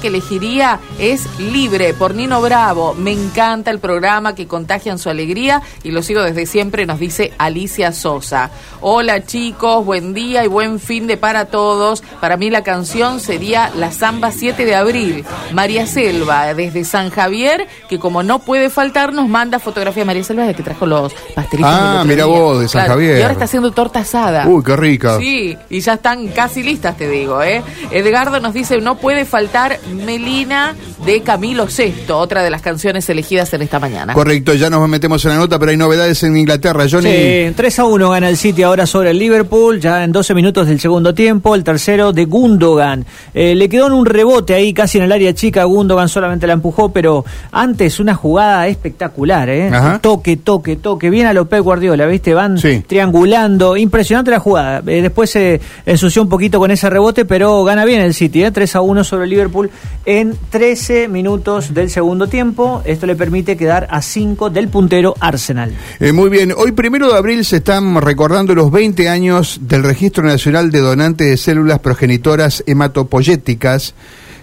que elegiría es Libre por Nino Bravo. Me encanta el programa que contagian su alegría y lo sigo desde siempre, nos dice Alicia Sosa. Hola chicos, buen día y buen fin de para todos. Para mí la canción sería La Zamba 7 de abril. María Selva, desde San Javier, que como no puede faltar, nos manda fotografía María Selva de que trajo los pastelitos. Ah, mira vos, de San Javier. Y ahora está haciendo torta asada. Uy, qué rica. Sí, y ya están casi listas, te digo, ¿eh? Edgardo nos dice, no puede faltar Melina de Camilo VI, otra de las canciones elegidas en esta mañana. Correcto, ya nos metemos en la nota, pero hay novedades en Inglaterra, Johnny. Sí, 3 a 1 gana el City ahora sobre el Liverpool, ya en 12 minutos del segundo tiempo, el tercero de Gundogan. Eh, le quedó en un rebote ahí casi en el área chica, Gundogan solamente la empujó, pero antes una jugada espectacular, ¿eh? Toque, toque, toque, bien a López Guardiola, ¿viste? Van triangulando, impresionante la jugada. Eh, después se ensució un poquito con ese rebote, pero gana bien el City, ¿eh? 3 a 1 sobre el Liverpool en 13 minutos del segundo tiempo. Esto le permite quedar a 5 del puntero Arsenal. Eh, muy bien, hoy primero de abril se están recordando los 20 años del Registro Nacional de Donantes de Células Progenitoras Hematopoyéticas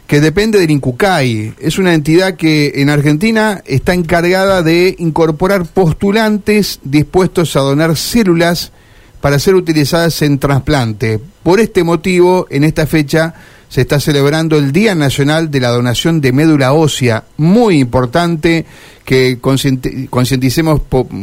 que depende del INCUCAI. Es una entidad que en Argentina está encargada de incorporar postulantes dispuestos a donar células para ser utilizadas en trasplante. Por este motivo, en esta fecha se está celebrando el Día Nacional de la Donación de Médula Ósea, muy importante que concienticemos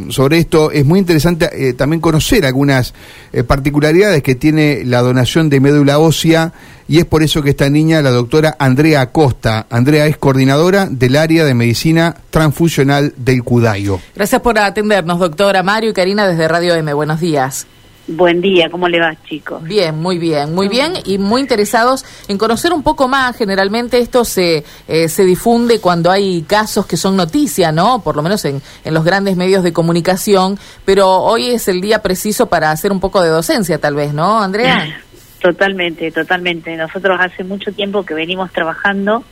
sobre esto. Es muy interesante eh, también conocer algunas eh, particularidades que tiene la donación de médula ósea y es por eso que esta niña, la doctora Andrea Acosta, Andrea es coordinadora del área de medicina transfusional del Cudayo. Gracias por atendernos, doctora Mario y Karina desde Radio M. Buenos días. Buen día, ¿cómo le va, chicos? Bien, muy bien, muy bien y muy interesados en conocer un poco más. Generalmente esto se, eh, se difunde cuando hay casos que son noticia, ¿no? Por lo menos en, en los grandes medios de comunicación, pero hoy es el día preciso para hacer un poco de docencia, tal vez, ¿no, Andrea? Totalmente, totalmente. Nosotros hace mucho tiempo que venimos trabajando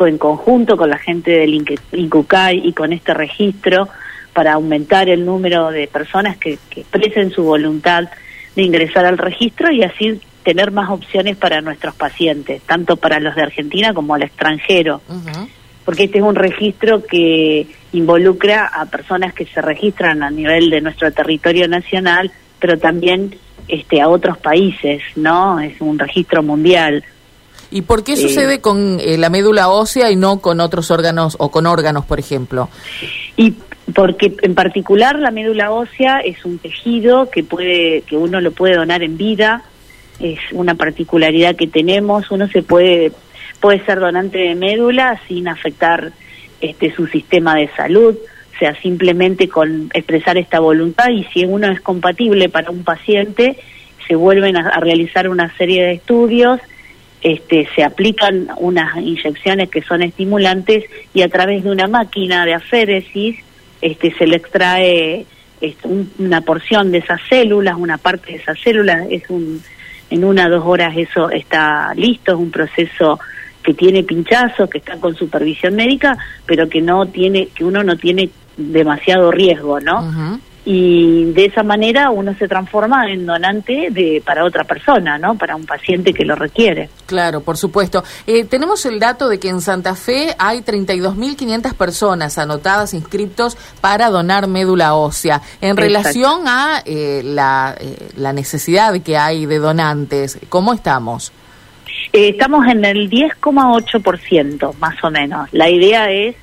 en conjunto con la gente del INCUCAI y con este registro para aumentar el número de personas que, expresen su voluntad de ingresar al registro y así tener más opciones para nuestros pacientes, tanto para los de Argentina como al extranjero. Porque este es un registro que involucra a personas que se registran a nivel de nuestro territorio nacional, pero también este, a otros países, ¿no? Es un registro mundial. ¿Y por qué eh, sucede con eh, la médula ósea y no con otros órganos o con órganos, por ejemplo? Y porque en particular la médula ósea es un tejido que puede que uno lo puede donar en vida. Es una particularidad que tenemos. Uno se puede puede ser donante de médula sin afectar este su sistema de salud. O sea simplemente con expresar esta voluntad y si uno es compatible para un paciente se vuelven a, a realizar una serie de estudios este, se aplican unas inyecciones que son estimulantes y a través de una máquina de aféresis este, se le extrae este, una porción de esas células, una parte de esas células, es un, en una o dos horas eso está listo, es un proceso que tiene pinchazos, que está con supervisión médica, pero que no tiene, que uno no tiene demasiado riesgo, ¿no? Y de esa manera uno se transforma en donante de para otra persona, ¿no? Para un paciente que lo requiere. Claro, por supuesto. Eh, tenemos el dato de que en Santa Fe hay 32.500 personas anotadas, inscriptos para donar médula ósea. En relación a eh, la, eh, la necesidad que hay de donantes, ¿cómo estamos? estamos en el 10,8% más o menos. La idea es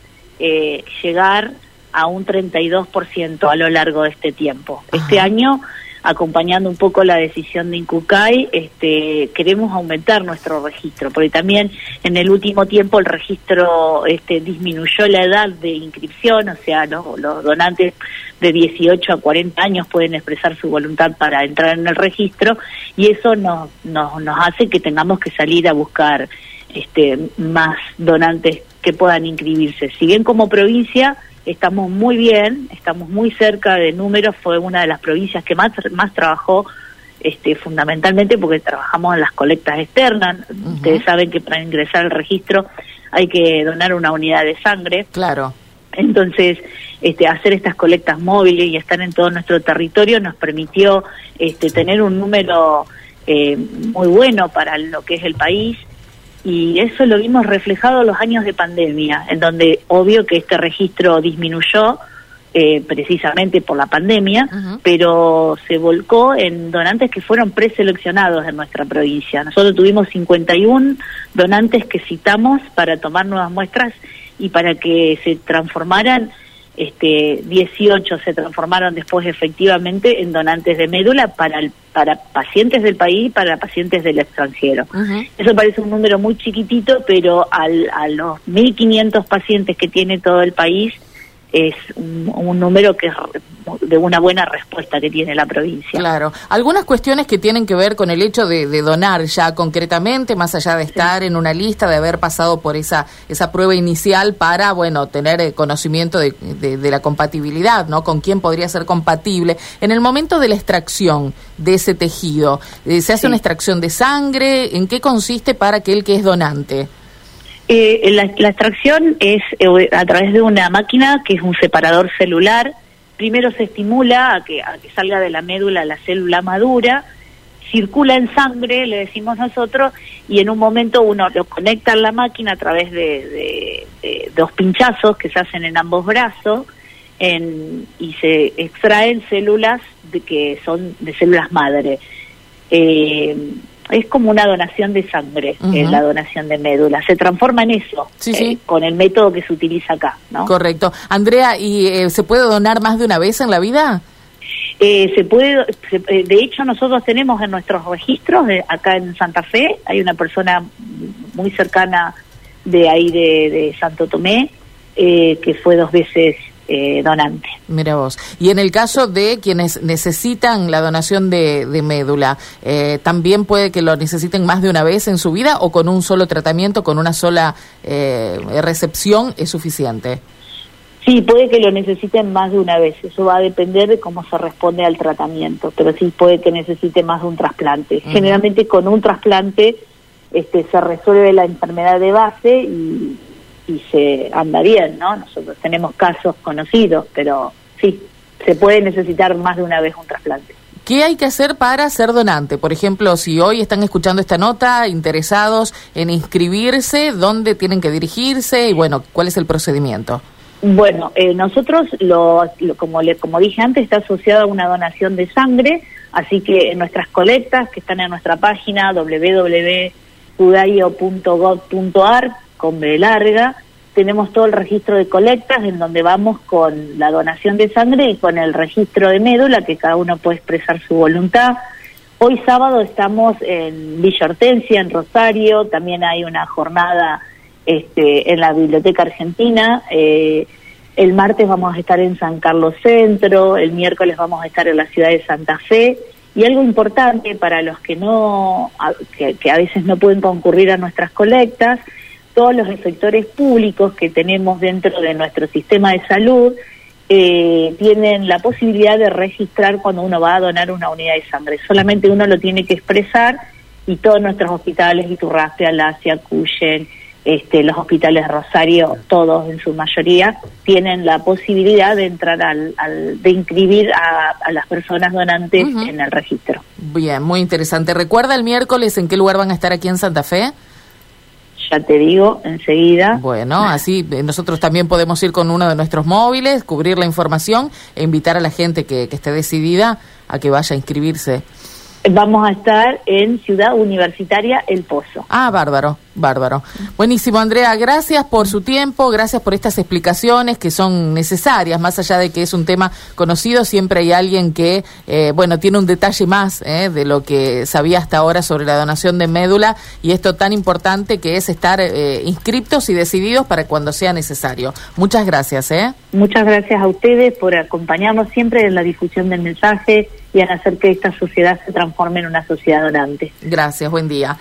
llegar a un 32% a lo largo de este tiempo. Este año, acompañando un poco la decisión de Incucay, este, queremos aumentar nuestro registro, porque también en el último tiempo el registro este, disminuyó la edad de inscripción, o sea, los donantes de 18 a 40 años pueden expresar su voluntad para entrar en el registro y eso nos, nos, nos hace que tengamos que salir a buscar este, más donantes que puedan inscribirse. Si bien como provincia estamos muy bien, estamos muy cerca de números, fue una de las provincias que más, más trabajó este, fundamentalmente porque trabajamos en las colectas externas. Ustedes saben que para ingresar al registro hay que donar una unidad de sangre. Claro. Entonces, este, hacer estas colectas móviles y estar en todo nuestro territorio nos permitió este, tener un número eh, muy bueno para lo que es el país y eso lo vimos reflejado en los años de pandemia, en donde obvio que este registro disminuyó eh, precisamente por la pandemia, pero se volcó en donantes que fueron preseleccionados en nuestra provincia. Nosotros tuvimos 51 donantes que citamos para tomar nuevas muestras y para que se transformaran este, 18 se transformaron después efectivamente en donantes de médula para, para pacientes del país y para pacientes del extranjero. Eso parece un número muy chiquitito, pero al, a los 1.500 pacientes que tiene todo el país, es un, número que de una buena respuesta que tiene la provincia. Claro. Algunas cuestiones que tienen que ver con el hecho de, donar ya concretamente, más allá de estar en una lista, de haber pasado por esa esa prueba inicial para, bueno, tener eh, conocimiento de, de, la compatibilidad, ¿no? Con quién podría ser compatible. En el momento de la extracción de ese tejido, eh, ¿se hace una extracción de sangre? ¿En qué consiste para aquel que es donante? Eh, la, extracción es eh, a través de una máquina que es un separador celular. Primero se estimula a que, a que salga de la médula la célula madura, circula en sangre, le decimos nosotros, y en un momento uno lo conecta a la máquina a través de, dos pinchazos que se hacen en ambos brazos y se extraen células de que son de células madre. Eh, es como una donación de sangre, eh, la donación de médula. Se transforma en eso, eh, con el método que se utiliza acá. ¿no? Correcto. Andrea, ¿y eh, se puede donar más de una vez en la vida? se puede, de hecho nosotros tenemos en nuestros registros, acá en Santa Fe, hay una persona muy cercana de ahí de, de Santo Tomé, que fue dos veces eh, donante. Mira vos. Y en el caso de quienes necesitan la donación de, médula, eh, ¿también puede que lo necesiten más de una vez en su vida o con un solo tratamiento, con una sola eh, recepción es suficiente? Sí, puede que lo necesiten más de una vez. Eso va a depender de cómo se responde al tratamiento, pero sí puede que necesite más de un trasplante. Generalmente con un trasplante este, se resuelve la enfermedad de base y y se anda bien, ¿no? Nosotros tenemos casos conocidos, pero sí, se puede necesitar más de una vez un trasplante. ¿Qué hay que hacer para ser donante? Por ejemplo, si hoy están escuchando esta nota, interesados en inscribirse, ¿dónde tienen que dirigirse? Y bueno, ¿cuál es el procedimiento? Bueno, eh, nosotros, lo, como, le, como dije antes, está asociado a una donación de sangre, así que en nuestras colectas, que están en nuestra página www.judaio.gov.ar, con B larga, tenemos todo el registro de colectas en donde vamos con la donación de sangre y con el registro de médula, que cada uno puede expresar su voluntad. Hoy sábado estamos en Villa Hortensia, en Rosario, también hay una jornada este, en la Biblioteca Argentina. Eh, el martes vamos a estar en San Carlos Centro, el miércoles vamos a estar en la ciudad de Santa Fe. Y algo importante para los que no, que a veces no pueden concurrir a nuestras colectas, todos los sectores públicos que tenemos dentro de nuestro sistema de salud eh, tienen la posibilidad de registrar cuando uno va a donar una unidad de sangre. Solamente uno lo tiene que expresar y todos nuestros hospitales, Iturraspe, Alasia, Cuyen, este, los hospitales de Rosario, todos en su mayoría, tienen la posibilidad de entrar al, de inscribir a, las personas donantes en el registro. Bien, muy interesante. ¿Recuerda el miércoles en qué lugar van a estar aquí en Santa Fe? Ya te digo enseguida. Bueno, así eh, nosotros también podemos ir con uno de nuestros móviles, cubrir la información e invitar a la gente que, que esté decidida a que vaya a inscribirse. Vamos a estar en Ciudad Universitaria El Pozo. Ah, bárbaro, bárbaro. Buenísimo, Andrea, gracias por su tiempo, gracias por estas explicaciones que son necesarias, más allá de que es un tema conocido, siempre hay alguien que, eh, bueno, tiene un detalle más eh, de lo que sabía hasta ahora sobre la donación de médula y esto tan importante que es estar eh, inscriptos y decididos para cuando sea necesario. Muchas gracias. ¿eh? Muchas gracias a ustedes por acompañarnos siempre en la difusión del mensaje y en hacer que esta sociedad se transforme en una sociedad donante. Gracias, buen día.